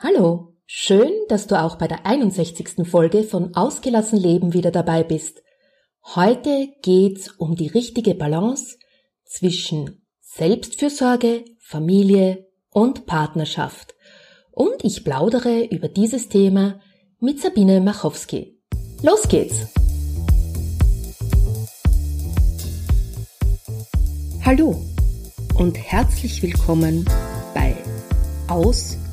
Hallo, schön, dass du auch bei der 61. Folge von Ausgelassen Leben wieder dabei bist. Heute geht's um die richtige Balance zwischen Selbstfürsorge, Familie und Partnerschaft. Und ich plaudere über dieses Thema mit Sabine Machowski. Los geht's! Hallo und herzlich willkommen bei Ausgelassen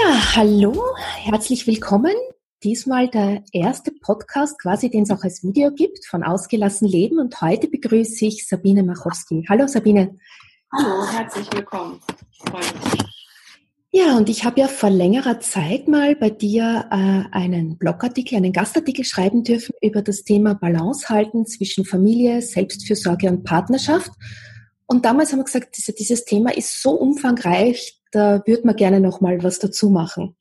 Hallo, herzlich willkommen. Diesmal der erste Podcast, quasi, den es auch als Video gibt, von Ausgelassen Leben. Und heute begrüße ich Sabine Machowski. Hallo Sabine. Hallo, herzlich willkommen. Ich freue mich. Ja, und ich habe ja vor längerer Zeit mal bei dir äh, einen Blogartikel, einen Gastartikel schreiben dürfen über das Thema Balance halten zwischen Familie, Selbstfürsorge und Partnerschaft. Und damals haben wir gesagt, diese, dieses Thema ist so umfangreich, da würde man gerne noch mal was dazu machen.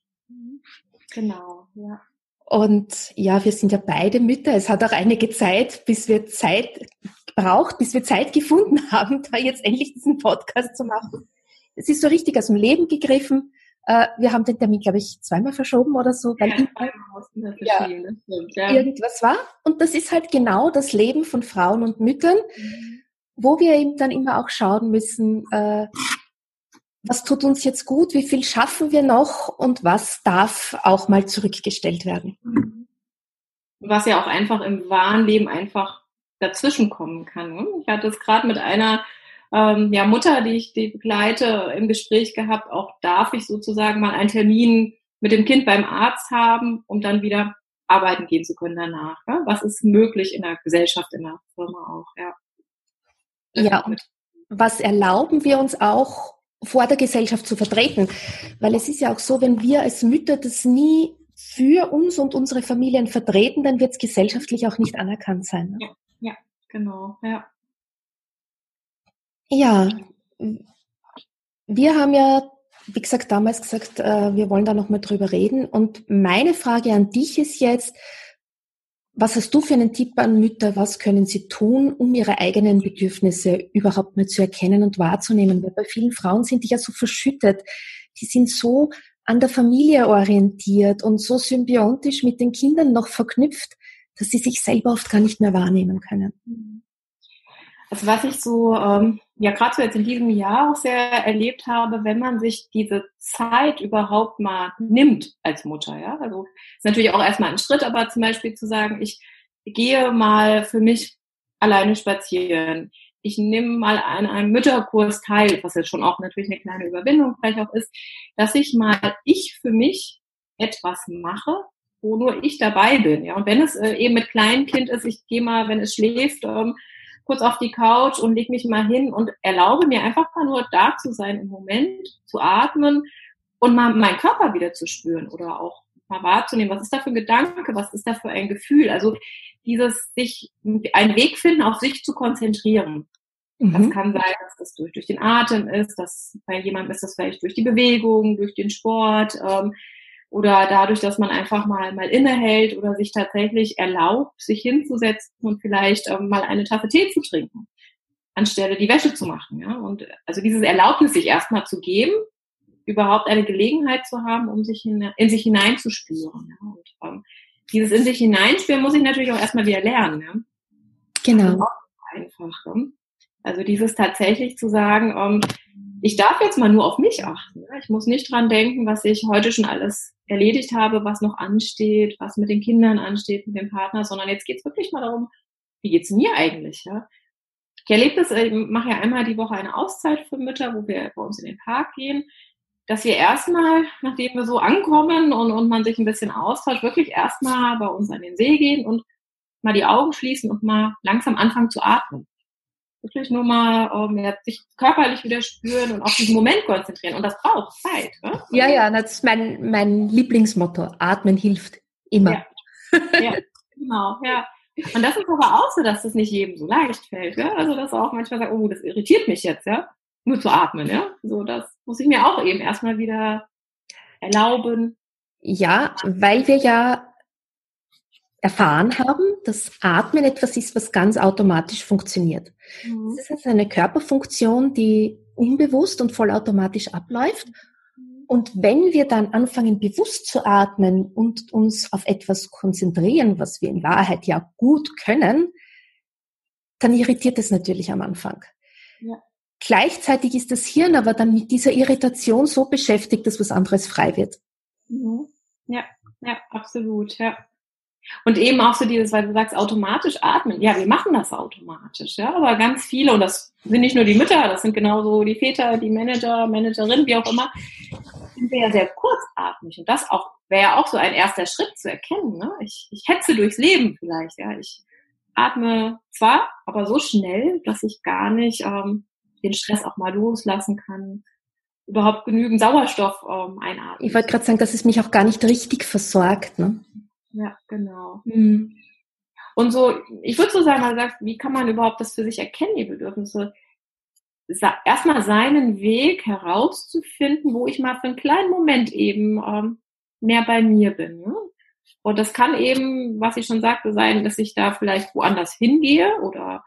Genau, ja. Und ja, wir sind ja beide Mütter. Es hat auch einige Zeit, bis wir Zeit gebraucht, bis wir Zeit gefunden haben, da jetzt endlich diesen Podcast zu machen. Es ist so richtig aus dem Leben gegriffen. Äh, wir haben den Termin, glaube ich, zweimal verschoben oder so, weil ja, ja, ja. irgendwas war. Und das ist halt genau das Leben von Frauen und Müttern, mhm. wo wir eben dann immer auch schauen müssen, äh, was tut uns jetzt gut, wie viel schaffen wir noch und was darf auch mal zurückgestellt werden. Was ja auch einfach im wahren Leben einfach dazwischen kommen kann. Ne? Ich hatte es gerade mit einer ähm, ja, Mutter, die ich die begleite, im Gespräch gehabt. Auch darf ich sozusagen mal einen Termin mit dem Kind beim Arzt haben, um dann wieder arbeiten gehen zu können danach. Ne? Was ist möglich in der Gesellschaft, in der Firma auch, ja. Ja, und was erlauben wir uns auch vor der Gesellschaft zu vertreten. Weil es ist ja auch so, wenn wir als Mütter das nie für uns und unsere Familien vertreten, dann wird es gesellschaftlich auch nicht anerkannt sein. Ne? Ja, ja, genau, ja. Ja, wir haben ja, wie gesagt, damals gesagt, äh, wir wollen da noch mal drüber reden. Und meine Frage an dich ist jetzt, was hast du für einen Tipp an Mütter? Was können sie tun, um ihre eigenen Bedürfnisse überhaupt mal zu erkennen und wahrzunehmen? Weil bei vielen Frauen sind die ja so verschüttet. Die sind so an der Familie orientiert und so symbiontisch mit den Kindern noch verknüpft, dass sie sich selber oft gar nicht mehr wahrnehmen können. Also was ich so, ähm, ja gerade so jetzt in diesem Jahr auch sehr erlebt habe, wenn man sich diese Zeit überhaupt mal nimmt als Mutter, ja. Also ist natürlich auch erstmal ein Schritt, aber zum Beispiel zu sagen, ich gehe mal für mich alleine spazieren. Ich nehme mal an einem Mütterkurs teil, was jetzt schon auch natürlich eine kleine Überwindung vielleicht auch ist, dass ich mal ich für mich etwas mache, wo nur ich dabei bin. Ja, und wenn es äh, eben mit kleinem Kind ist, ich gehe mal, wenn es schläft, ähm, kurz auf die Couch und leg mich mal hin und erlaube mir einfach mal nur da zu sein im Moment, zu atmen und mal meinen Körper wieder zu spüren oder auch mal wahrzunehmen, was ist da für ein Gedanke, was ist da für ein Gefühl. Also dieses sich einen Weg finden, auf sich zu konzentrieren. Mhm. Das kann sein, dass das durch, durch den Atem ist, dass bei jemandem ist das vielleicht durch die Bewegung, durch den Sport, ähm, oder dadurch, dass man einfach mal, mal innehält oder sich tatsächlich erlaubt, sich hinzusetzen und vielleicht ähm, mal eine Tasse Tee zu trinken, anstelle die Wäsche zu machen. Ja? Und also dieses Erlaubnis sich erstmal zu geben, überhaupt eine Gelegenheit zu haben, um sich in, in sich hineinzuspüren. Ja? Und ähm, dieses in sich hineinspüren muss ich natürlich auch erstmal wieder lernen. Ja? Genau. Einfach. Ne? Also dieses tatsächlich zu sagen, ähm, ich darf jetzt mal nur auf mich achten. Ich muss nicht dran denken, was ich heute schon alles erledigt habe, was noch ansteht, was mit den Kindern ansteht, mit dem Partner, sondern jetzt geht's wirklich mal darum, wie geht's mir eigentlich? Ja? Ich erlebe das, ich mache ja einmal die Woche eine Auszeit für Mütter, wo wir bei uns in den Park gehen, dass wir erstmal, nachdem wir so ankommen und, und man sich ein bisschen austauscht, wirklich erstmal bei uns an den See gehen und mal die Augen schließen und mal langsam anfangen zu atmen. Wirklich nur mal ähm, sich körperlich wieder spüren und auf diesen Moment konzentrieren. Und das braucht Zeit. Ne? Ja, ja, das ist mein, mein Lieblingsmotto. Atmen hilft immer. Ja. ja, genau, ja. Und das ist aber auch so, dass das nicht jedem so leicht fällt. Ja? Also dass auch manchmal sagt, oh, das irritiert mich jetzt, ja, nur zu atmen, ja. So, das muss ich mir auch eben erstmal wieder erlauben. Ja, weil wir ja erfahren haben, dass Atmen etwas ist, was ganz automatisch funktioniert. Mhm. Das ist eine Körperfunktion, die unbewusst und vollautomatisch abläuft. Und wenn wir dann anfangen, bewusst zu atmen und uns auf etwas konzentrieren, was wir in Wahrheit ja gut können, dann irritiert es natürlich am Anfang. Ja. Gleichzeitig ist das Hirn aber dann mit dieser Irritation so beschäftigt, dass was anderes frei wird. Mhm. Ja, ja, absolut, ja. Und eben auch so dieses, weil du sagst, automatisch atmen. Ja, wir machen das automatisch, ja, aber ganz viele, und das sind nicht nur die Mütter, das sind genauso die Väter, die Manager, Managerinnen, wie auch immer, sind wir ja sehr kurzatmig. Und das auch wäre ja auch so ein erster Schritt zu erkennen. Ne? Ich, ich hetze durchs Leben vielleicht, ja. Ich atme zwar, aber so schnell, dass ich gar nicht ähm, den Stress auch mal loslassen kann, überhaupt genügend Sauerstoff ähm, einatmen. Ich wollte gerade sagen, dass es mich auch gar nicht richtig versorgt. Ne? Ja, genau. Mhm. Und so, ich würde so sagen, man sagt, wie kann man überhaupt das für sich erkennen, die Bedürfnisse? Erstmal seinen Weg herauszufinden, wo ich mal für einen kleinen Moment eben ähm, mehr bei mir bin. Ne? Und das kann eben, was ich schon sagte, sein, dass ich da vielleicht woanders hingehe oder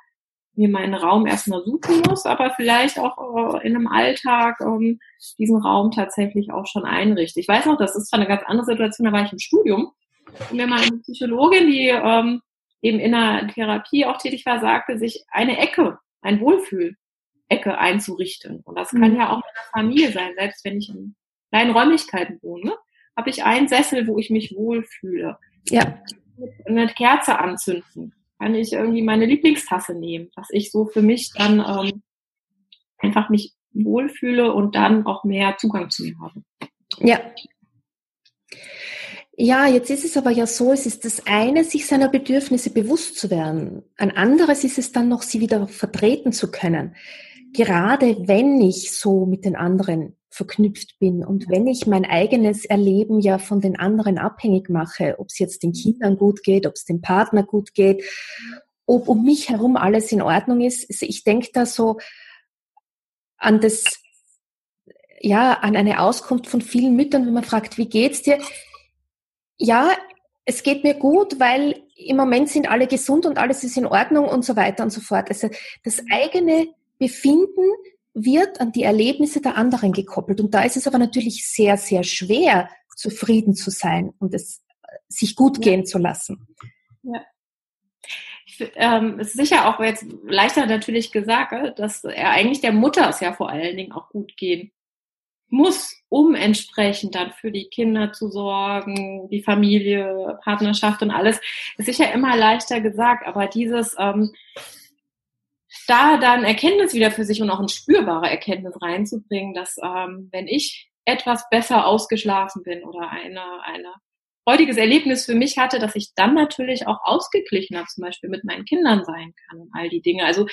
mir meinen Raum erstmal suchen muss, aber vielleicht auch äh, in einem Alltag ähm, diesen Raum tatsächlich auch schon einrichte. Ich weiß noch, das ist zwar eine ganz andere Situation, da war ich im Studium mir mal eine Psychologin, die ähm, eben in der Therapie auch tätig war, sagte, sich eine Ecke, ein Wohlfühl-Ecke einzurichten. Und das kann mhm. ja auch in der Familie sein, selbst wenn ich in kleinen Räumlichkeiten wohne, habe ich einen Sessel, wo ich mich wohlfühle. Ja. Eine Kerze anzünden kann ich irgendwie meine Lieblingstasse nehmen, dass ich so für mich dann ähm, einfach mich wohlfühle und dann auch mehr Zugang zu mir habe. Ja. Ja, jetzt ist es aber ja so, es ist das eine, sich seiner Bedürfnisse bewusst zu werden. Ein anderes ist es dann noch, sie wieder vertreten zu können. Gerade wenn ich so mit den anderen verknüpft bin und wenn ich mein eigenes Erleben ja von den anderen abhängig mache, ob es jetzt den Kindern gut geht, ob es dem Partner gut geht, ob um mich herum alles in Ordnung ist. Ich denke da so an das, ja, an eine Auskunft von vielen Müttern, wenn man fragt, wie geht's dir? Ja, es geht mir gut, weil im Moment sind alle gesund und alles ist in Ordnung und so weiter und so fort. Also das eigene Befinden wird an die Erlebnisse der anderen gekoppelt. Und da ist es aber natürlich sehr, sehr schwer, zufrieden zu sein und es sich gut gehen ja. zu lassen. Ja. Ich, ähm, ist sicher auch jetzt leichter natürlich gesagt, äh, dass er eigentlich der Mutter es ja vor allen Dingen auch gut gehen muss, um entsprechend dann für die Kinder zu sorgen, die Familie, Partnerschaft und alles. Ist sicher immer leichter gesagt, aber dieses ähm, da dann Erkenntnis wieder für sich und auch eine spürbare Erkenntnis reinzubringen, dass ähm, wenn ich etwas besser ausgeschlafen bin oder eine, eine freudiges Erlebnis für mich hatte, dass ich dann natürlich auch ausgeglichener zum Beispiel mit meinen Kindern sein kann und all die Dinge. Also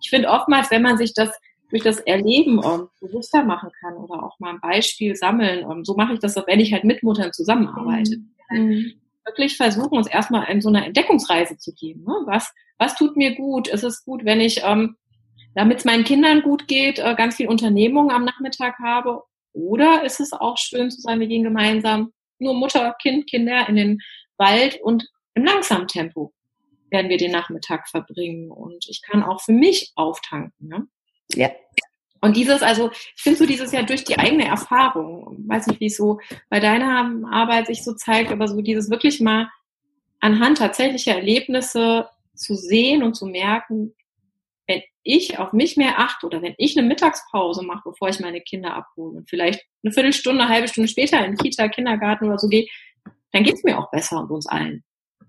ich finde oftmals, wenn man sich das durch das Erleben um, ähm, bewusster machen kann oder auch mal ein Beispiel sammeln, um, ähm, so mache ich das wenn ich halt mit Muttern zusammenarbeite. Mhm wirklich versuchen, uns erstmal in so eine Entdeckungsreise zu geben. Ne? Was, was tut mir gut? Ist es gut, wenn ich, ähm, damit es meinen Kindern gut geht, äh, ganz viel Unternehmung am Nachmittag habe? Oder ist es auch schön zu sein, wir gehen gemeinsam nur Mutter, Kind, Kinder in den Wald und im langsamen Tempo werden wir den Nachmittag verbringen. Und ich kann auch für mich auftanken. Ne? Ja. Und dieses, also ich finde so dieses ja durch die eigene Erfahrung, weiß nicht, wie es so bei deiner Arbeit sich so zeigt, aber so dieses wirklich mal anhand tatsächlicher Erlebnisse zu sehen und zu merken, wenn ich auf mich mehr achte oder wenn ich eine Mittagspause mache, bevor ich meine Kinder abhole und vielleicht eine Viertelstunde, eine halbe Stunde später in Kita, Kindergarten oder so gehe, dann geht's mir auch besser und uns allen.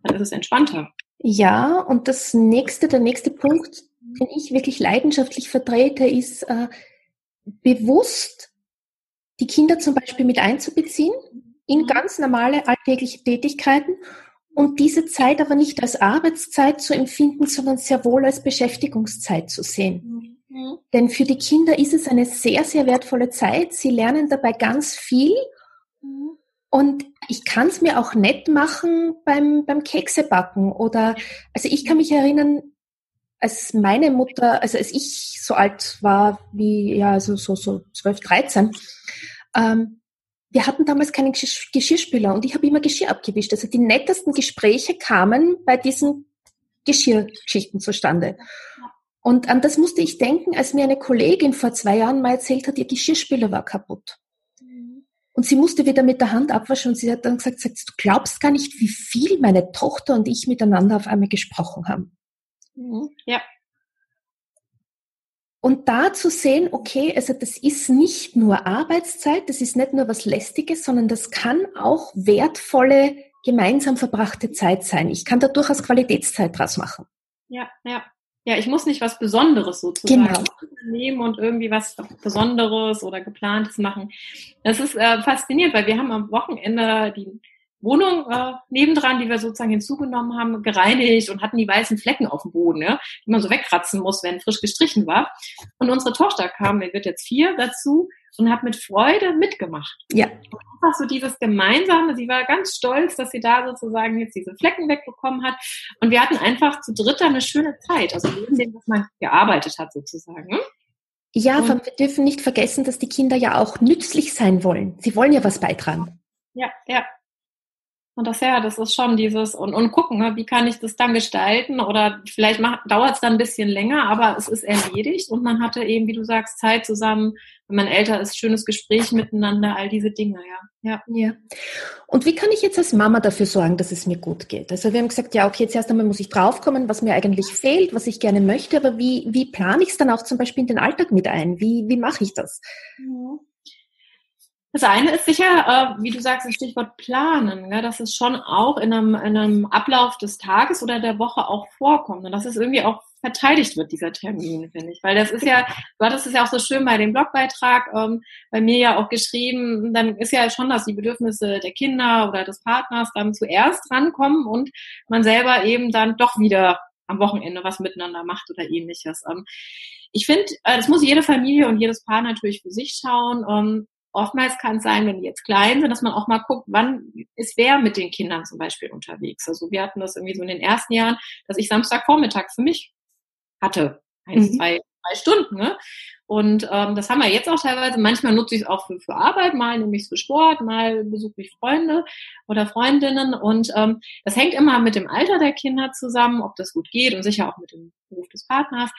Dann ist es entspannter. Ja, und das nächste, der nächste Punkt, den ich wirklich leidenschaftlich vertrete, ist äh, bewusst die Kinder zum Beispiel mit einzubeziehen in ganz normale alltägliche Tätigkeiten und diese Zeit aber nicht als Arbeitszeit zu empfinden, sondern sehr wohl als Beschäftigungszeit zu sehen. Mhm. Denn für die Kinder ist es eine sehr, sehr wertvolle Zeit. Sie lernen dabei ganz viel. Mhm. Und ich kann es mir auch nett machen beim, beim Keksebacken oder, also ich kann mich erinnern, als meine Mutter, also als ich so alt war wie, ja, also so, so 12, 13, ähm, wir hatten damals keinen Geschirrspüler und ich habe immer Geschirr abgewischt. Also die nettesten Gespräche kamen bei diesen Geschirrschichten zustande. Und an das musste ich denken, als mir eine Kollegin vor zwei Jahren mal erzählt hat, ihr Geschirrspüler war kaputt. Und sie musste wieder mit der Hand abwaschen und sie hat dann gesagt, du glaubst gar nicht, wie viel meine Tochter und ich miteinander auf einmal gesprochen haben. Mhm. Ja. Und da zu sehen, okay, also das ist nicht nur Arbeitszeit, das ist nicht nur was Lästiges, sondern das kann auch wertvolle, gemeinsam verbrachte Zeit sein. Ich kann da durchaus Qualitätszeit draus machen. Ja, ja. Ja, ich muss nicht was Besonderes sozusagen genau. nehmen und irgendwie was Besonderes oder Geplantes machen. Das ist äh, faszinierend, weil wir haben am Wochenende die Wohnung äh, nebendran, die wir sozusagen hinzugenommen haben, gereinigt und hatten die weißen Flecken auf dem Boden, ja, die man so wegkratzen muss, wenn frisch gestrichen war. Und unsere Tochter kam, die wird jetzt vier, dazu und hat mit Freude mitgemacht. Ja. Und einfach so dieses Gemeinsame, sie war ganz stolz, dass sie da sozusagen jetzt diese Flecken wegbekommen hat. Und wir hatten einfach zu dritt eine schöne Zeit, also neben dem, was man gearbeitet hat sozusagen. Ja, und wir dürfen nicht vergessen, dass die Kinder ja auch nützlich sein wollen. Sie wollen ja was beitragen. Ja, ja, und das ja, das ist schon dieses und, und gucken, ne, wie kann ich das dann gestalten oder vielleicht dauert es dann ein bisschen länger, aber es ist erledigt und man hatte eben, wie du sagst, Zeit zusammen, wenn man älter ist, schönes Gespräch miteinander, all diese Dinge, ja. Ja. ja. Und wie kann ich jetzt als Mama dafür sorgen, dass es mir gut geht? Also wir haben gesagt, ja, okay, jetzt erst einmal muss ich draufkommen, was mir eigentlich fehlt, was ich gerne möchte, aber wie, wie plane ich es dann auch zum Beispiel in den Alltag mit ein? Wie, wie mache ich das? Ja. Das eine ist sicher, äh, wie du sagst, das Stichwort planen, ja, dass es schon auch in einem, in einem Ablauf des Tages oder der Woche auch vorkommt und dass es irgendwie auch verteidigt wird, dieser Termin, finde ich. Weil das ist ja, du hattest es ja auch so schön bei dem Blogbeitrag ähm, bei mir ja auch geschrieben, dann ist ja schon, dass die Bedürfnisse der Kinder oder des Partners dann zuerst rankommen und man selber eben dann doch wieder am Wochenende was miteinander macht oder ähnliches. Ähm, ich finde, äh, das muss jede Familie und jedes Paar natürlich für sich schauen. Ähm, oftmals kann es sein, wenn die jetzt klein sind, dass man auch mal guckt, wann ist wer mit den Kindern zum Beispiel unterwegs. Also wir hatten das irgendwie so in den ersten Jahren, dass ich Samstagvormittag für mich hatte. Eins, mhm. zwei, drei Stunden. Ne? Und ähm, das haben wir jetzt auch teilweise. Manchmal nutze ich es auch für, für Arbeit, mal nehme ich es für Sport, mal besuche ich Freunde oder Freundinnen. Und ähm, das hängt immer mit dem Alter der Kinder zusammen, ob das gut geht und sicher auch mit dem Beruf des Partners.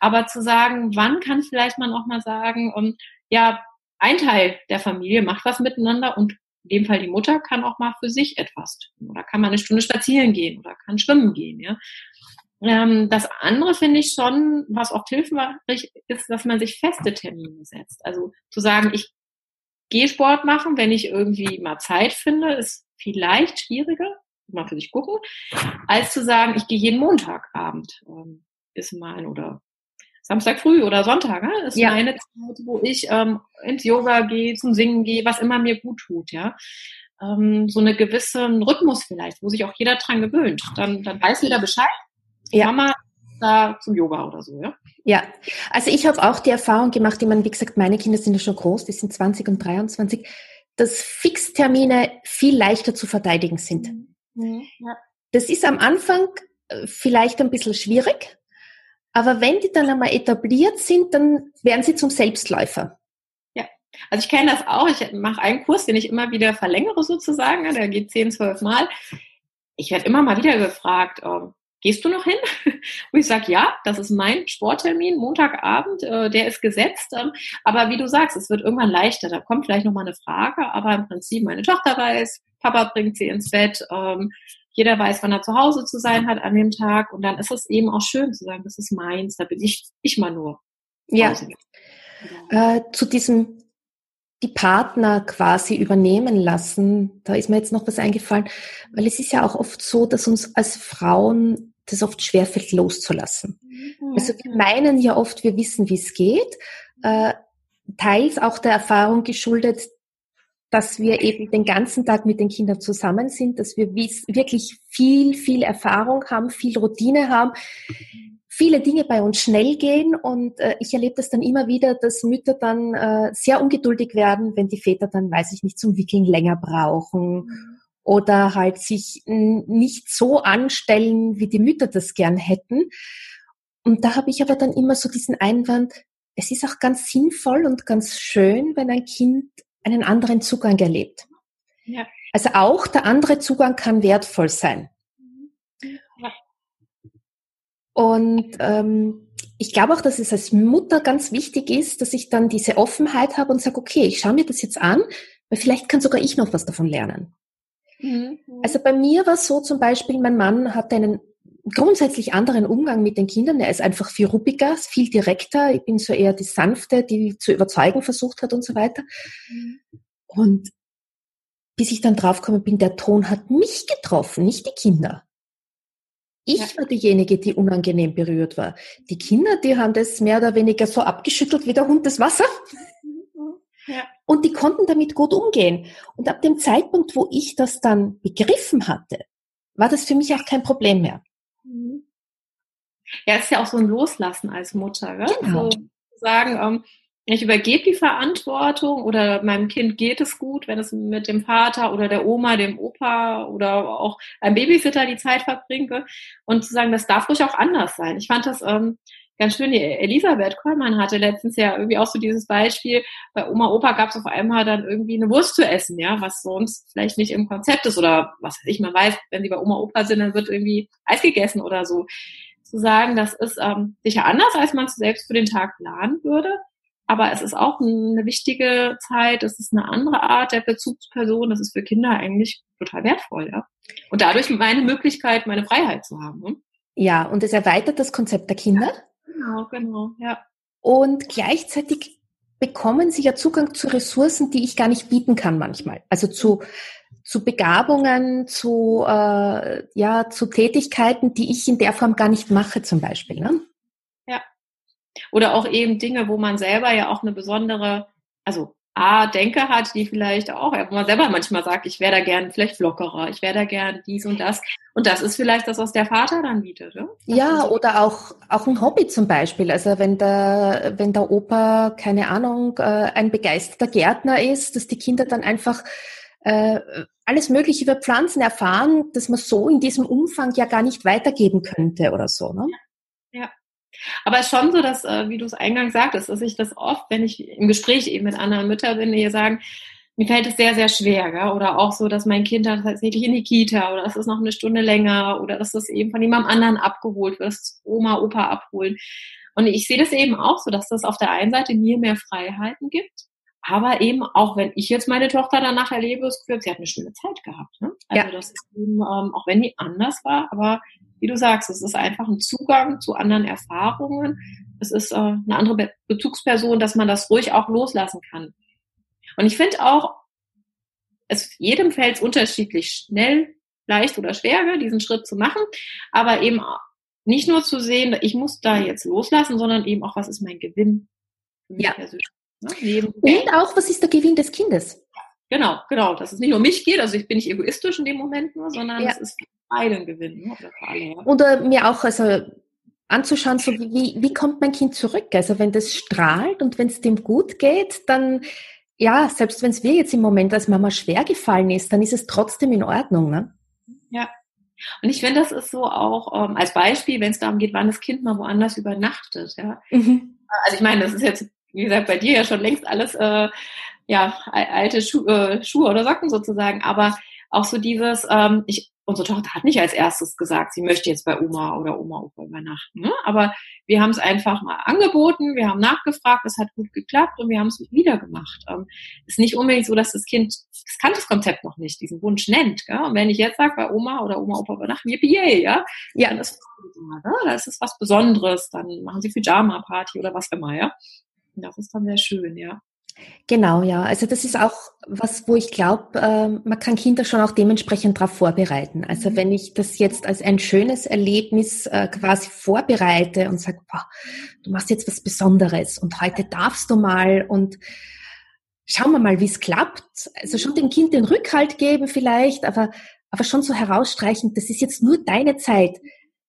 Aber zu sagen, wann kann vielleicht man auch mal sagen, ähm, ja, ein Teil der Familie macht was miteinander und in dem Fall die Mutter kann auch mal für sich etwas tun oder kann mal eine Stunde spazieren gehen oder kann schwimmen gehen. Ja. Ähm, das andere finde ich schon, was oft hilfreich ist, dass man sich feste Termine setzt. Also zu sagen, ich gehe Sport machen, wenn ich irgendwie mal Zeit finde, ist vielleicht schwieriger, mal für sich gucken, als zu sagen, ich gehe jeden Montagabend ähm, ist mein oder Samstag früh oder Sonntag, ne? ist ja. meine Zeit, wo ich ähm, ins Yoga gehe, zum Singen gehe, was immer mir gut tut, ja. Ähm, so eine gewissen Rhythmus vielleicht, wo sich auch jeder dran gewöhnt. Dann, dann weiß jeder Bescheid. Ja. Mama da zum Yoga oder so, ja? Ja, also ich habe auch die Erfahrung gemacht, ich meine, wie gesagt, meine Kinder sind ja schon groß, die sind 20 und 23, dass Fixtermine viel leichter zu verteidigen sind. Mhm. Ja. Das ist am Anfang äh, vielleicht ein bisschen schwierig, aber wenn die dann einmal etabliert sind, dann werden sie zum Selbstläufer. Ja, also ich kenne das auch. Ich mache einen Kurs, den ich immer wieder verlängere sozusagen. Der geht zehn, zwölf Mal. Ich werde immer mal wieder gefragt, ähm, gehst du noch hin? Und ich sage, ja, das ist mein Sporttermin, Montagabend, äh, der ist gesetzt. Ähm, aber wie du sagst, es wird irgendwann leichter. Da kommt vielleicht noch mal eine Frage, aber im Prinzip meine Tochter weiß, Papa bringt sie ins Bett, ähm, jeder weiß, wann er zu Hause zu sein hat an dem Tag. Und dann ist es eben auch schön zu sagen, das ist meins, da bin ich, ich mal nur. Ja. Äh, zu diesem, die Partner quasi übernehmen lassen, da ist mir jetzt noch was eingefallen, weil es ist ja auch oft so, dass uns als Frauen das oft schwerfällt, loszulassen. Mhm. Also wir meinen ja oft, wir wissen, wie es geht. Äh, teils auch der Erfahrung geschuldet, dass wir eben den ganzen Tag mit den Kindern zusammen sind, dass wir wirklich viel, viel Erfahrung haben, viel Routine haben, viele Dinge bei uns schnell gehen und äh, ich erlebe das dann immer wieder, dass Mütter dann äh, sehr ungeduldig werden, wenn die Väter dann, weiß ich nicht, zum Wickeln länger brauchen oder halt sich nicht so anstellen, wie die Mütter das gern hätten. Und da habe ich aber dann immer so diesen Einwand, es ist auch ganz sinnvoll und ganz schön, wenn ein Kind einen anderen Zugang erlebt. Ja. Also auch der andere Zugang kann wertvoll sein. Ja. Und ähm, ich glaube auch, dass es als Mutter ganz wichtig ist, dass ich dann diese Offenheit habe und sage, okay, ich schaue mir das jetzt an, weil vielleicht kann sogar ich noch was davon lernen. Mhm. Also bei mir war es so zum Beispiel, mein Mann hatte einen grundsätzlich anderen Umgang mit den Kindern. Er ist einfach viel ruppiger, viel direkter. Ich bin so eher die sanfte, die zu überzeugen versucht hat und so weiter. Und bis ich dann draufgekommen bin, der Ton hat mich getroffen, nicht die Kinder. Ich ja. war diejenige, die unangenehm berührt war. Die Kinder, die haben das mehr oder weniger so abgeschüttelt wie der Hund das Wasser. Ja. Und die konnten damit gut umgehen. Und ab dem Zeitpunkt, wo ich das dann begriffen hatte, war das für mich auch kein Problem mehr. Mhm. Ja, es ist ja auch so ein Loslassen als Mutter, gell? Genau. So sagen, ähm, ich übergebe die Verantwortung oder meinem Kind geht es gut, wenn es mit dem Vater oder der Oma, dem Opa oder auch einem Babysitter die Zeit verbringt. Und zu sagen, das darf ruhig auch anders sein. Ich fand das ähm, ganz schön. Die Elisabeth Kollmann hatte letztens ja irgendwie auch so dieses Beispiel, bei Oma, Opa gab es auf einmal dann irgendwie eine Wurst zu essen, ja, was sonst vielleicht nicht im Konzept ist oder was weiß ich, man weiß, wenn sie bei Oma, Opa sind, dann wird irgendwie Eis gegessen oder so. Zu sagen, das ist ähm, sicher anders, als man es selbst für den Tag planen würde, aber es ist auch eine wichtige Zeit, es ist eine andere Art der Bezugsperson, das ist für Kinder eigentlich total wertvoll, ja. Und dadurch meine Möglichkeit, meine Freiheit zu haben. Ne? Ja, und es erweitert das Konzept der Kinder. Genau, genau, ja. Und gleichzeitig bekommen sie ja Zugang zu Ressourcen, die ich gar nicht bieten kann manchmal. Also zu, zu Begabungen, zu, äh, ja, zu Tätigkeiten, die ich in der Form gar nicht mache zum Beispiel. Ne? Ja. Oder auch eben Dinge, wo man selber ja auch eine besondere, also A, Denke hat, die vielleicht auch, wo man selber manchmal sagt, ich wäre da gern vielleicht lockerer, ich wäre da gern dies und das. Und das ist vielleicht das, was der Vater dann bietet. Ja, ja so. oder auch, auch ein Hobby zum Beispiel. Also wenn der, wenn der Opa, keine Ahnung, äh, ein begeisterter Gärtner ist, dass die Kinder dann einfach äh, alles Mögliche über Pflanzen erfahren, dass man so in diesem Umfang ja gar nicht weitergeben könnte oder so. Ne? Ja, aber es ist schon so, dass, äh, wie du es eingangs sagtest, dass ich das oft, wenn ich im Gespräch eben mit anderen Müttern bin, die sagen, mir fällt es sehr, sehr schwer, gell? oder auch so, dass mein Kind dann tatsächlich in die Kita oder dass es noch eine Stunde länger oder dass das eben von jemandem anderen abgeholt wird, dass Oma, Opa abholen. Und ich sehe das eben auch so, dass das auf der einen Seite mir mehr Freiheiten gibt, aber eben auch, wenn ich jetzt meine Tochter danach erlebe, das Gefühl, sie hat eine schöne Zeit gehabt. Ne? Also ja. das ist eben, ähm, auch wenn die anders war, aber wie du sagst, es ist einfach ein Zugang zu anderen Erfahrungen. Es ist äh, eine andere Be Bezugsperson, dass man das ruhig auch loslassen kann. Und ich finde auch, es jedem fällt es unterschiedlich schnell, leicht oder schwer, diesen Schritt zu machen, aber eben nicht nur zu sehen, ich muss da jetzt loslassen, sondern eben auch, was ist mein Gewinn? Ja. Ne? Und auch, was ist der Gewinn des Kindes? Genau, genau, dass es nicht nur mich geht, also ich bin nicht egoistisch in dem Moment nur, sondern ja. es ist beiden gewinnen. Ne? Oder, alle, ja. oder mir auch also anzuschauen, so wie, wie kommt mein Kind zurück? Also wenn das strahlt und wenn es dem gut geht, dann ja, selbst wenn es mir jetzt im Moment als Mama schwer gefallen ist, dann ist es trotzdem in Ordnung. Ne? Ja. Und ich finde, das ist so auch ähm, als Beispiel, wenn es darum geht, wann das Kind mal woanders übernachtet. Ja. Mhm. Also ich meine, das ist jetzt, wie gesagt, bei dir ja schon längst alles äh, ja alte Schu äh, Schuhe oder Socken sozusagen, aber auch so dieses, ähm, ich unsere Tochter hat nicht als erstes gesagt, sie möchte jetzt bei Oma oder Oma Opa übernachten. Ne? Aber wir haben es einfach mal angeboten, wir haben nachgefragt, es hat gut geklappt und wir haben es wieder gemacht. Ähm, ist nicht unbedingt so, dass das Kind, das kann das Konzept noch nicht, diesen Wunsch nennt. Gell? Und wenn ich jetzt sage, bei Oma oder Oma Opa übernachten, yippie, yay, ja, ja, das ist, ne? das ist was Besonderes, dann machen sie Pyjama-Party oder was immer, ja. Das ist dann sehr schön, ja. Genau, ja. Also das ist auch was, wo ich glaube, äh, man kann Kinder schon auch dementsprechend darauf vorbereiten. Also mhm. wenn ich das jetzt als ein schönes Erlebnis äh, quasi vorbereite und sage, boah, du machst jetzt was Besonderes und heute darfst du mal und schauen wir mal, wie es klappt. Also schon dem Kind den Rückhalt geben vielleicht, aber, aber schon so herausstreichen, das ist jetzt nur deine Zeit.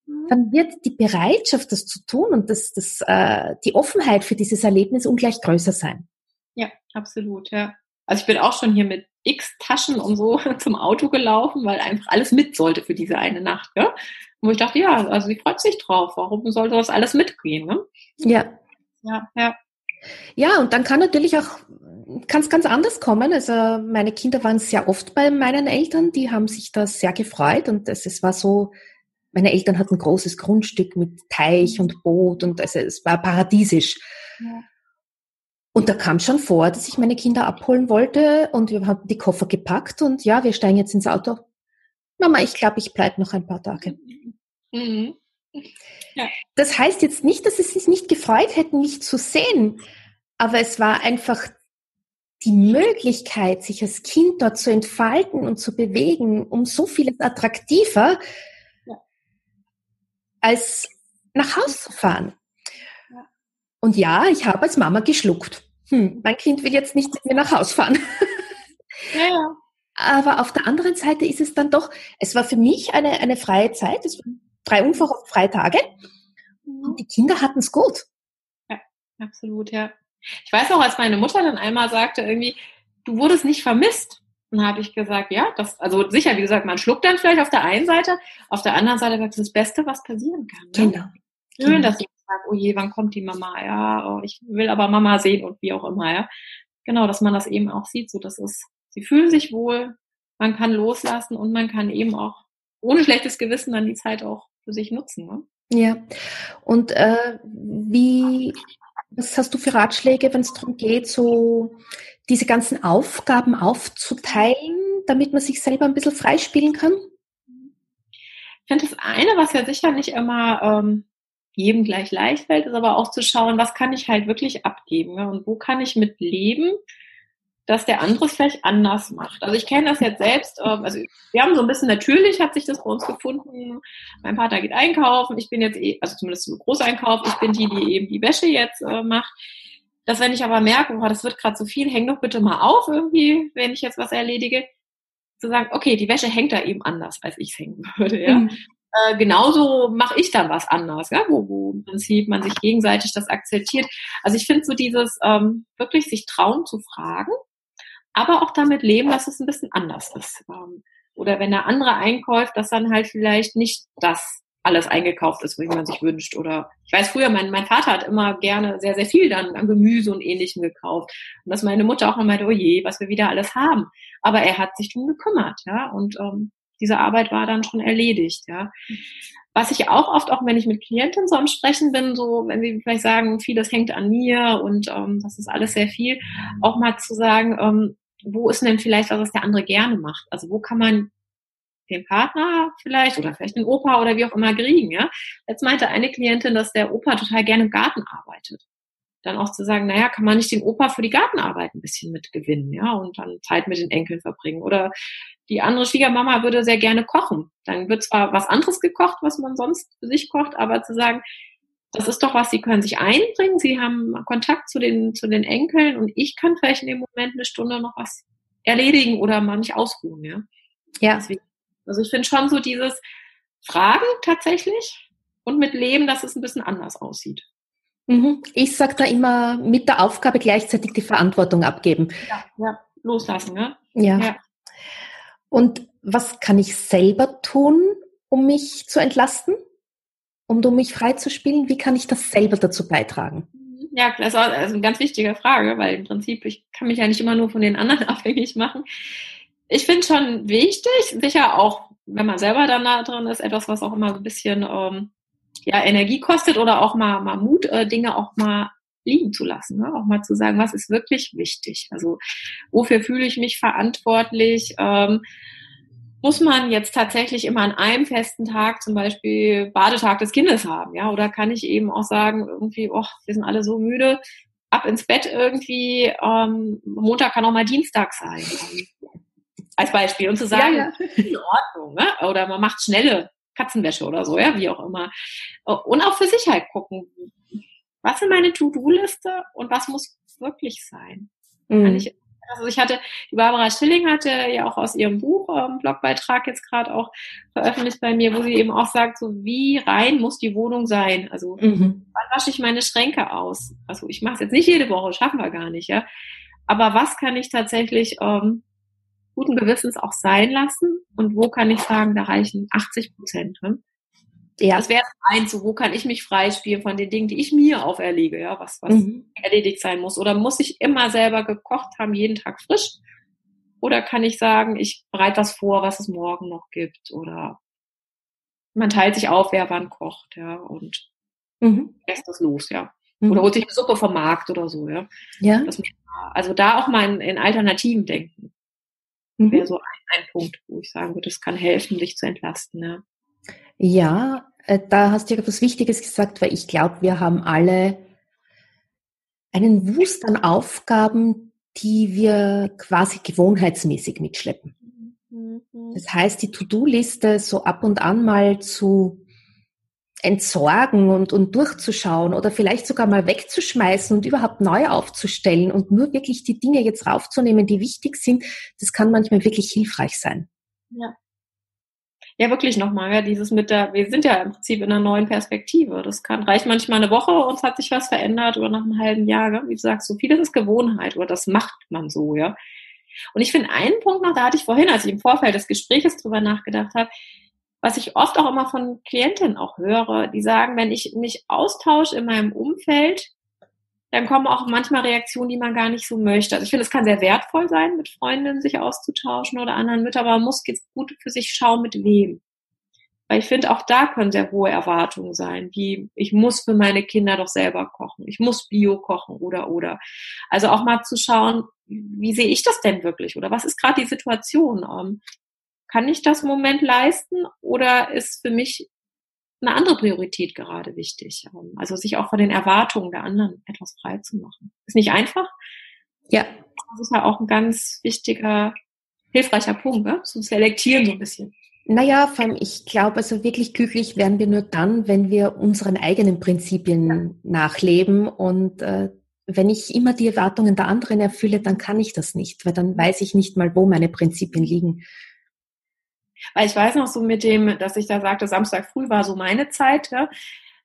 Mhm. Dann wird die Bereitschaft, das zu tun und das, das, äh, die Offenheit für dieses Erlebnis ungleich größer sein. Ja, absolut, ja. Also ich bin auch schon hier mit x Taschen und so zum Auto gelaufen, weil einfach alles mit sollte für diese eine Nacht. Ja? Wo ich dachte, ja, also sie freut sich drauf. Warum sollte das alles mitgehen? Ne? Ja. Ja, ja. Ja, und dann kann natürlich auch kann es ganz anders kommen. Also meine Kinder waren sehr oft bei meinen Eltern, die haben sich da sehr gefreut und es, es war so, meine Eltern hatten ein großes Grundstück mit Teich und Boot und also es war paradiesisch. Ja. Und da kam schon vor, dass ich meine Kinder abholen wollte und wir haben die Koffer gepackt und ja, wir steigen jetzt ins Auto. Mama, ich glaube, ich bleibe noch ein paar Tage. Mhm. Ja. Das heißt jetzt nicht, dass sie sich nicht gefreut hätten, mich zu sehen, aber es war einfach die Möglichkeit, sich als Kind dort zu entfalten und zu bewegen, um so vieles attraktiver. Als nach Hause zu fahren. Und ja, ich habe als Mama geschluckt. Hm, mein Kind will jetzt nicht mit mir nach Hause fahren. Ja, ja. Aber auf der anderen Seite ist es dann doch, es war für mich eine, eine freie Zeit, es waren drei unverhofft Freitage mhm. und die Kinder hatten es gut. Ja, absolut, ja. Ich weiß auch, als meine Mutter dann einmal sagte, irgendwie, du wurdest nicht vermisst. Dann habe ich gesagt, ja, das, also sicher, wie gesagt, man schluckt dann vielleicht auf der einen Seite, auf der anderen Seite das ist das Beste, was passieren kann. Ne? Genau. Schön, genau. dass ich sage, oh je, wann kommt die Mama? Ja, oh, ich will aber Mama sehen und wie auch immer, ja. Genau, dass man das eben auch sieht, so das ist, sie fühlen sich wohl, man kann loslassen und man kann eben auch ohne schlechtes Gewissen dann die Zeit auch für sich nutzen. Ne? Ja. Und äh, wie was hast du für Ratschläge, wenn es darum geht, so diese ganzen Aufgaben aufzuteilen, damit man sich selber ein bisschen freispielen kann? Ich finde das eine, was ja sicher nicht immer ähm, jedem gleich leicht fällt, ist aber auch zu schauen, was kann ich halt wirklich abgeben ne? und wo kann ich mit leben, dass der andere es vielleicht anders macht. Also ich kenne das jetzt selbst, ähm, also wir haben so ein bisschen natürlich hat sich das bei uns gefunden. Mein Vater geht einkaufen, ich bin jetzt eh, also zumindest so Großeinkauf, ich bin die, die eben die Wäsche jetzt äh, macht. Dass wenn ich aber merke, boah, das wird gerade zu viel, häng doch bitte mal auf irgendwie, wenn ich jetzt was erledige, zu sagen, okay, die Wäsche hängt da eben anders, als ich es hängen würde, ja. Mhm. Äh, genauso mache ich dann was anders, ja, wo, wo im Prinzip man sich gegenseitig das akzeptiert. Also ich finde so dieses ähm, wirklich sich trauen zu fragen, aber auch damit leben, dass es ein bisschen anders ist. Ähm, oder wenn der andere einkauft, dass dann halt vielleicht nicht das alles eingekauft ist, wie man sich wünscht. Oder ich weiß früher, mein, mein Vater hat immer gerne sehr, sehr viel dann an Gemüse und ähnlichem gekauft. Und dass meine Mutter auch immer meinte, oh je, was wir wieder alles haben. Aber er hat sich drum gekümmert, ja. Und ähm, diese Arbeit war dann schon erledigt, ja. Was ich auch oft, auch wenn ich mit Klienten so am Sprechen bin, so wenn sie vielleicht sagen, vieles hängt an mir und ähm, das ist alles sehr viel, auch mal zu sagen, ähm, wo ist denn vielleicht was, was der andere gerne macht? Also wo kann man den Partner vielleicht oder vielleicht den Opa oder wie auch immer kriegen, ja? Jetzt meinte eine Klientin, dass der Opa total gerne im Garten arbeitet. Dann auch zu sagen, naja, kann man nicht den Opa für die Gartenarbeit ein bisschen mitgewinnen, ja, und dann Zeit mit den Enkeln verbringen. Oder die andere Schwiegermama würde sehr gerne kochen. Dann wird zwar was anderes gekocht, was man sonst für sich kocht, aber zu sagen, das ist doch was, sie können sich einbringen, sie haben Kontakt zu den, zu den Enkeln und ich kann vielleicht in dem Moment eine Stunde noch was erledigen oder mal mich ausruhen, ja. Ja. Deswegen, also ich finde schon so dieses Fragen tatsächlich und mit Leben, dass es ein bisschen anders aussieht. Mhm. Ich sage da immer, mit der Aufgabe gleichzeitig die Verantwortung abgeben. Ja, ja. loslassen, ne? Ja. ja. Und was kann ich selber tun, um mich zu entlasten? um, um mich frei zu spielen? Wie kann ich das selber dazu beitragen? Ja, das ist eine ganz wichtige Frage, weil im Prinzip, ich kann mich ja nicht immer nur von den anderen abhängig machen. Ich finde schon wichtig, sicher auch, wenn man selber dann da drin ist, etwas, was auch immer so ein bisschen ähm, ja, Energie kostet oder auch mal, mal Mut, äh, Dinge auch mal liegen zu lassen. Ne? Auch mal zu sagen, was ist wirklich wichtig? Also wofür fühle ich mich verantwortlich? Ähm, muss man jetzt tatsächlich immer an einem festen Tag zum Beispiel Badetag des Kindes haben, ja? Oder kann ich eben auch sagen, irgendwie, oh, wir sind alle so müde, ab ins Bett irgendwie, ähm, Montag kann auch mal Dienstag sein. Als Beispiel. Und zu sagen, ja, ja. in Ordnung, ne? Oder man macht schnelle Katzenwäsche oder so, ja, wie auch immer. Und auch für Sicherheit gucken. Was ist meine To-Do-Liste und was muss wirklich sein? Mhm. Ich Also ich hatte, die Barbara Schilling hatte ja auch aus ihrem Buch ähm, Blogbeitrag jetzt gerade auch veröffentlicht bei mir, wo sie eben auch sagt, so wie rein muss die Wohnung sein. Also mhm. wann wasche ich meine Schränke aus? Also ich mache es jetzt nicht jede Woche, schaffen wir gar nicht, ja. Aber was kann ich tatsächlich ähm, guten Gewissens auch sein lassen und wo kann ich sagen, da reichen 80 Prozent. Ne? Ja. Das wäre eins, so wo kann ich mich freispielen von den Dingen, die ich mir auferlege, ja, was, was mhm. erledigt sein muss. Oder muss ich immer selber gekocht haben, jeden Tag frisch? Oder kann ich sagen, ich bereite was vor, was es morgen noch gibt? Oder man teilt sich auf, wer wann kocht, ja, und mhm. lässt das los, ja. Mhm. Oder holt sich eine Suppe vom Markt oder so, ja. Ja. Das, also da auch mal in, in Alternativen denken. Mhm. Wäre so ein, ein Punkt, wo ich sagen würde, das kann helfen, dich zu entlasten, ja. Ja, äh, da hast du ja etwas Wichtiges gesagt, weil ich glaube, wir haben alle einen Wust an Aufgaben, die wir quasi gewohnheitsmäßig mitschleppen. Mhm. Das heißt, die To-Do-Liste so ab und an mal zu entsorgen und, und durchzuschauen oder vielleicht sogar mal wegzuschmeißen und überhaupt neu aufzustellen und nur wirklich die Dinge jetzt raufzunehmen, die wichtig sind, das kann manchmal wirklich hilfreich sein. Ja, ja wirklich nochmal, ja, dieses mit der, wir sind ja im Prinzip in einer neuen Perspektive. Das kann, reicht manchmal eine Woche, uns hat sich was verändert oder nach einem halben Jahr, ja? wie du sagst, so vieles ist Gewohnheit oder das macht man so, ja. Und ich finde einen Punkt noch, da hatte ich vorhin, als ich im Vorfeld des Gesprächs drüber nachgedacht habe, was ich oft auch immer von Klientinnen auch höre, die sagen, wenn ich mich austausche in meinem Umfeld, dann kommen auch manchmal Reaktionen, die man gar nicht so möchte. Also ich finde, es kann sehr wertvoll sein, mit Freundinnen sich auszutauschen oder anderen mit, aber man muss jetzt gut für sich schauen, mit wem. Weil ich finde, auch da können sehr hohe Erwartungen sein, wie ich muss für meine Kinder doch selber kochen, ich muss Bio kochen oder oder. Also auch mal zu schauen, wie sehe ich das denn wirklich oder was ist gerade die Situation? Kann ich das im Moment leisten oder ist für mich eine andere Priorität gerade wichtig. Ähm, also sich auch von den Erwartungen der anderen etwas frei zu machen. Ist nicht einfach. Ja. Das ist ja auch ein ganz wichtiger, hilfreicher Punkt, ne? zu selektieren so ein bisschen. Naja, vor allem, ich glaube, also wirklich glücklich werden wir nur dann, wenn wir unseren eigenen Prinzipien ja. nachleben. Und äh, wenn ich immer die Erwartungen der anderen erfülle, dann kann ich das nicht, weil dann weiß ich nicht mal, wo meine Prinzipien liegen. Weil ich weiß noch so mit dem, dass ich da sagte, Samstag früh war so meine Zeit. Ja.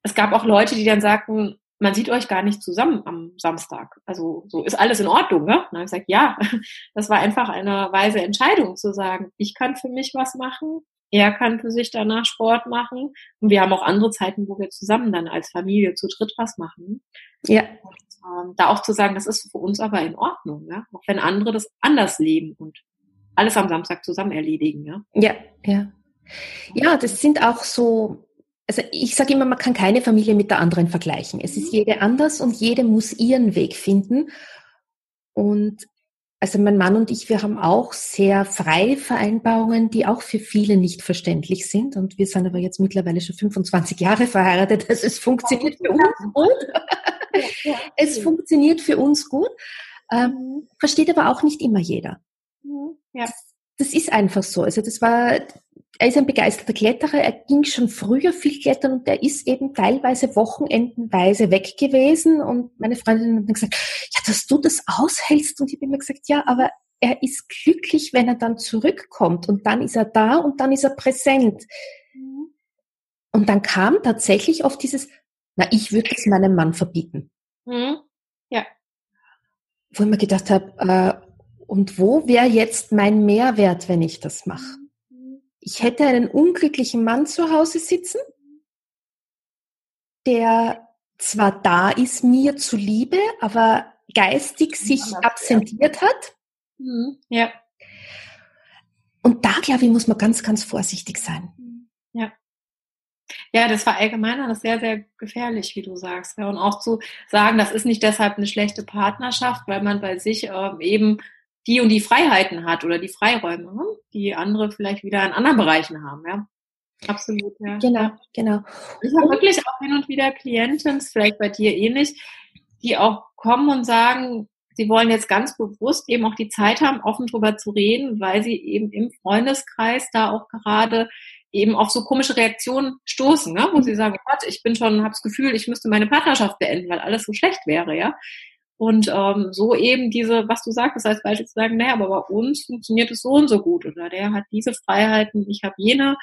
Es gab auch Leute, die dann sagten, man sieht euch gar nicht zusammen am Samstag. Also so ist alles in Ordnung. Ne? Und dann habe ich gesagt, ja, das war einfach eine weise Entscheidung zu sagen, ich kann für mich was machen, er kann für sich danach Sport machen und wir haben auch andere Zeiten, wo wir zusammen dann als Familie zu dritt was machen. Ja. Und, ähm, da auch zu sagen, das ist für uns aber in Ordnung, ja? auch wenn andere das anders leben und alles am Samstag zusammen erledigen. Ja, ja. Ja, ja das sind auch so, also ich sage immer, man kann keine Familie mit der anderen vergleichen. Es ist jede anders und jede muss ihren Weg finden. Und also mein Mann und ich, wir haben auch sehr freie Vereinbarungen, die auch für viele nicht verständlich sind. Und wir sind aber jetzt mittlerweile schon 25 Jahre verheiratet. Also es funktioniert für uns gut. Es funktioniert für uns gut. Ähm, versteht aber auch nicht immer jeder. Ja. Das ist einfach so. Also das war, er ist ein begeisterter Kletterer, er ging schon früher viel klettern und er ist eben teilweise wochenendenweise weg gewesen und meine Freundin hat dann gesagt, ja, dass du das aushältst und ich habe immer gesagt, ja, aber er ist glücklich, wenn er dann zurückkommt und dann ist er da und dann ist er präsent. Mhm. Und dann kam tatsächlich oft dieses, na, ich würde es meinem Mann verbieten. Mhm. Ja. Wo ich mir gedacht habe, äh, und wo wäre jetzt mein Mehrwert, wenn ich das mache? Ich hätte einen unglücklichen Mann zu Hause sitzen, der zwar da ist, mir zuliebe, aber geistig sich absentiert hat. Mhm. Ja. Und da, glaube ich, muss man ganz, ganz vorsichtig sein. Ja. Ja, das war allgemein alles sehr, sehr gefährlich, wie du sagst. Und auch zu sagen, das ist nicht deshalb eine schlechte Partnerschaft, weil man bei sich ähm, eben die und die Freiheiten hat oder die Freiräume, ne? die andere vielleicht wieder in anderen Bereichen haben, ja. Absolut, ja. Genau, genau. Ich habe wirklich auch hin und wieder Klienten, vielleicht bei dir ähnlich, die auch kommen und sagen, sie wollen jetzt ganz bewusst eben auch die Zeit haben, offen drüber zu reden, weil sie eben im Freundeskreis da auch gerade eben auf so komische Reaktionen stoßen, ne? wo sie sagen, Gott, ich bin schon, habe das Gefühl, ich müsste meine Partnerschaft beenden, weil alles so schlecht wäre, ja. Und ähm, so eben diese, was du sagst, als Beispiel zu sagen, naja, aber bei uns funktioniert es so und so gut. Oder der hat diese Freiheiten, ich habe jene.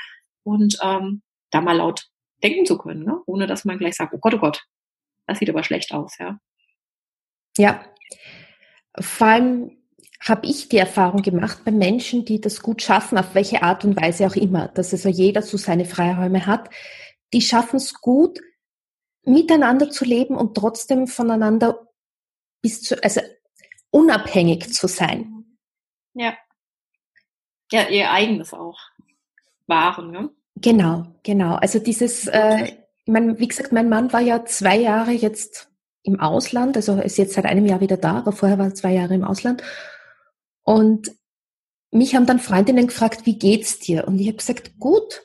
Und ähm, da mal laut denken zu können, ne? ohne dass man gleich sagt, oh Gott, oh Gott, das sieht aber schlecht aus, ja. Ja, vor allem habe ich die Erfahrung gemacht bei Menschen, die das gut schaffen, auf welche Art und Weise auch immer, dass also jeder so seine Freiräume hat, die schaffen es gut, miteinander zu leben und trotzdem voneinander bis zu, also unabhängig zu sein. Ja. Ja, ihr eigenes auch wahren, ne? Genau, genau. Also dieses, äh, ich meine, wie gesagt, mein Mann war ja zwei Jahre jetzt im Ausland, also ist jetzt seit einem Jahr wieder da, aber vorher war er zwei Jahre im Ausland. Und mich haben dann Freundinnen gefragt, wie geht's dir? Und ich habe gesagt, gut.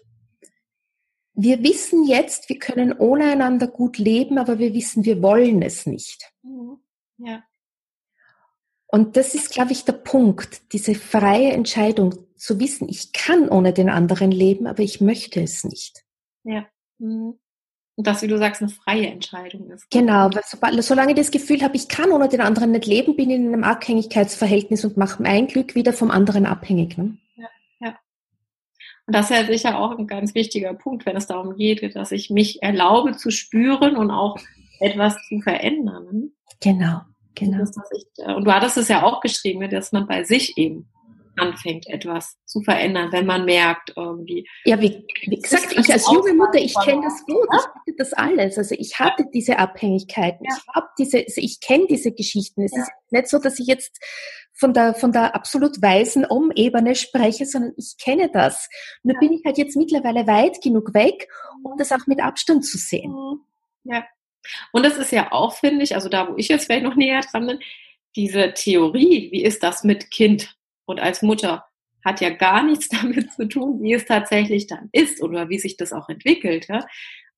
Wir wissen jetzt, wir können ohne einander gut leben, aber wir wissen, wir wollen es nicht. Ja. Und das ist, glaube ich, der Punkt, diese freie Entscheidung zu wissen, ich kann ohne den anderen leben, aber ich möchte es nicht. Ja. Mhm. Und das, wie du sagst, eine freie Entscheidung ist. Genau, weil sobald, solange ich das Gefühl habe, ich kann ohne den anderen nicht leben, bin ich in einem Abhängigkeitsverhältnis und mache mein Glück wieder vom anderen abhängig. Ne? Ja, ja. Und das ist ja sicher auch ein ganz wichtiger Punkt, wenn es darum geht, dass ich mich erlaube zu spüren und auch etwas zu verändern. Genau, genau. Und, äh, und du hattest es ja auch geschrieben, dass man bei sich eben anfängt, etwas zu verändern, wenn man merkt, irgendwie. Ja, wie, wie gesagt, ich als junge Mutter, ich kenne das gut, ich hatte das alles. Also ich hatte ja. diese Abhängigkeiten, ja. ich habe diese, also ich kenne diese Geschichten. Es ja. ist nicht so, dass ich jetzt von der, von der absolut weißen Um-Ebene spreche, sondern ich kenne das. Nur bin ich halt jetzt mittlerweile weit genug weg, um das auch mit Abstand zu sehen. Mhm. Ja. Und das ist ja auch, finde ich, also da, wo ich jetzt vielleicht noch näher dran bin, diese Theorie, wie ist das mit Kind? und als Mutter hat ja gar nichts damit zu tun, wie es tatsächlich dann ist oder wie sich das auch entwickelt. Ja?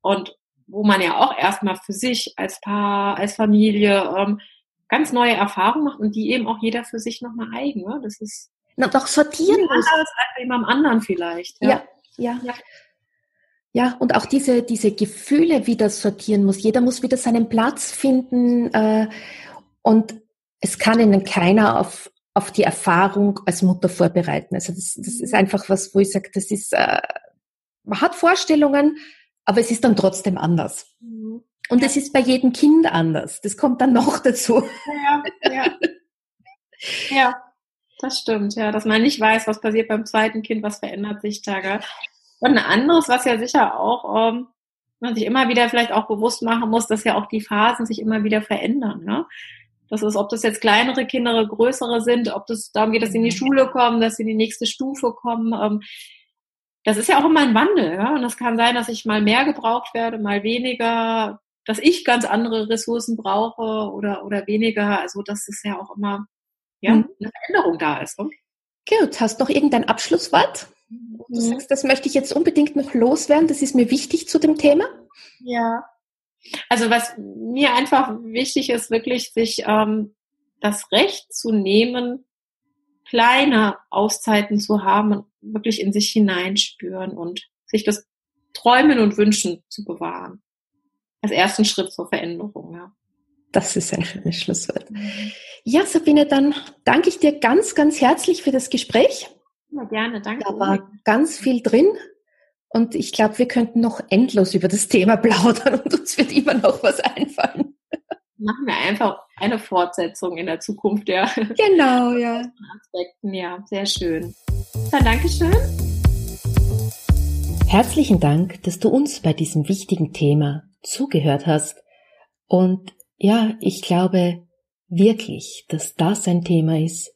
Und wo man ja auch erstmal für sich als Paar, als Familie ähm, ganz neue Erfahrungen macht und die eben auch jeder für sich nochmal eigen. Ne? Das ist Na, doch sortieren muss. Anders als jemandem anderen vielleicht. Ja, ja. ja. ja. Ja, und auch diese, diese Gefühle wieder sortieren muss. Jeder muss wieder seinen Platz finden. Äh, und es kann ihnen keiner auf auf die Erfahrung als Mutter vorbereiten. Also das, das ist einfach was, wo ich sage, das ist, äh, man hat Vorstellungen, aber es ist dann trotzdem anders. Mhm. Und es ist bei jedem Kind anders. Das kommt dann noch dazu. Ja, ja. ja, das stimmt, ja, dass man nicht weiß, was passiert beim zweiten Kind, was verändert sich da. Und ein anderes, was ja sicher auch ähm, man sich immer wieder vielleicht auch bewusst machen muss, dass ja auch die Phasen sich immer wieder verändern. Ne? Das ist, ob das jetzt kleinere Kinder, größere sind, ob das darum geht, dass sie in die mhm. Schule kommen, dass sie in die nächste Stufe kommen. Ähm, das ist ja auch immer ein Wandel. Ja? Und das kann sein, dass ich mal mehr gebraucht werde, mal weniger, dass ich ganz andere Ressourcen brauche oder, oder weniger. Also, dass es ja auch immer ja, mhm. eine Veränderung da ist. Ne? Gut, hast du noch irgendein Abschlusswort? Du mhm. sagst, das möchte ich jetzt unbedingt noch loswerden, das ist mir wichtig zu dem Thema. Ja, also was mir einfach wichtig ist, wirklich sich ähm, das Recht zu nehmen, kleine Auszeiten zu haben und wirklich in sich hineinspüren und sich das Träumen und Wünschen zu bewahren. Als ersten Schritt zur Veränderung, ja. Das ist ein schönes Schlusswort. Mhm. Ja, Sabine, dann danke ich dir ganz, ganz herzlich für das Gespräch. Ja, gerne, danke. Da war ganz viel drin. Und ich glaube, wir könnten noch endlos über das Thema plaudern und uns wird immer noch was einfallen. Machen wir einfach eine Fortsetzung in der Zukunft, ja. Genau, ja. Aspekten, ja, sehr schön. Dann Dankeschön. Herzlichen Dank, dass du uns bei diesem wichtigen Thema zugehört hast. Und ja, ich glaube wirklich, dass das ein Thema ist,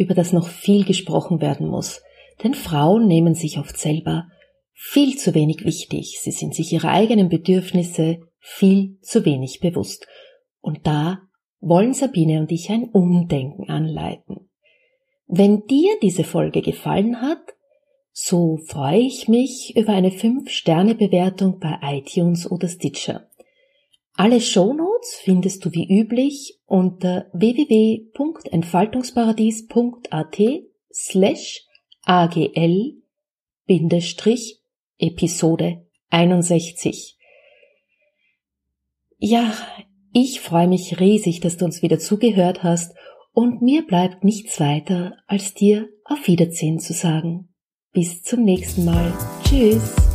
über das noch viel gesprochen werden muss. Denn Frauen nehmen sich oft selber viel zu wenig wichtig, sie sind sich ihrer eigenen Bedürfnisse viel zu wenig bewusst. Und da wollen Sabine und ich ein Umdenken anleiten. Wenn dir diese Folge gefallen hat, so freue ich mich über eine 5-Sterne-Bewertung bei iTunes oder Stitcher. Alle Shownotes findest du wie üblich unter www.entfaltungsparadies.at slash agl Episode 61. Ja, Ich freue mich riesig, dass du uns wieder zugehört hast und mir bleibt nichts weiter, als dir auf Wiedersehen zu sagen. Bis zum nächsten Mal. Tschüss.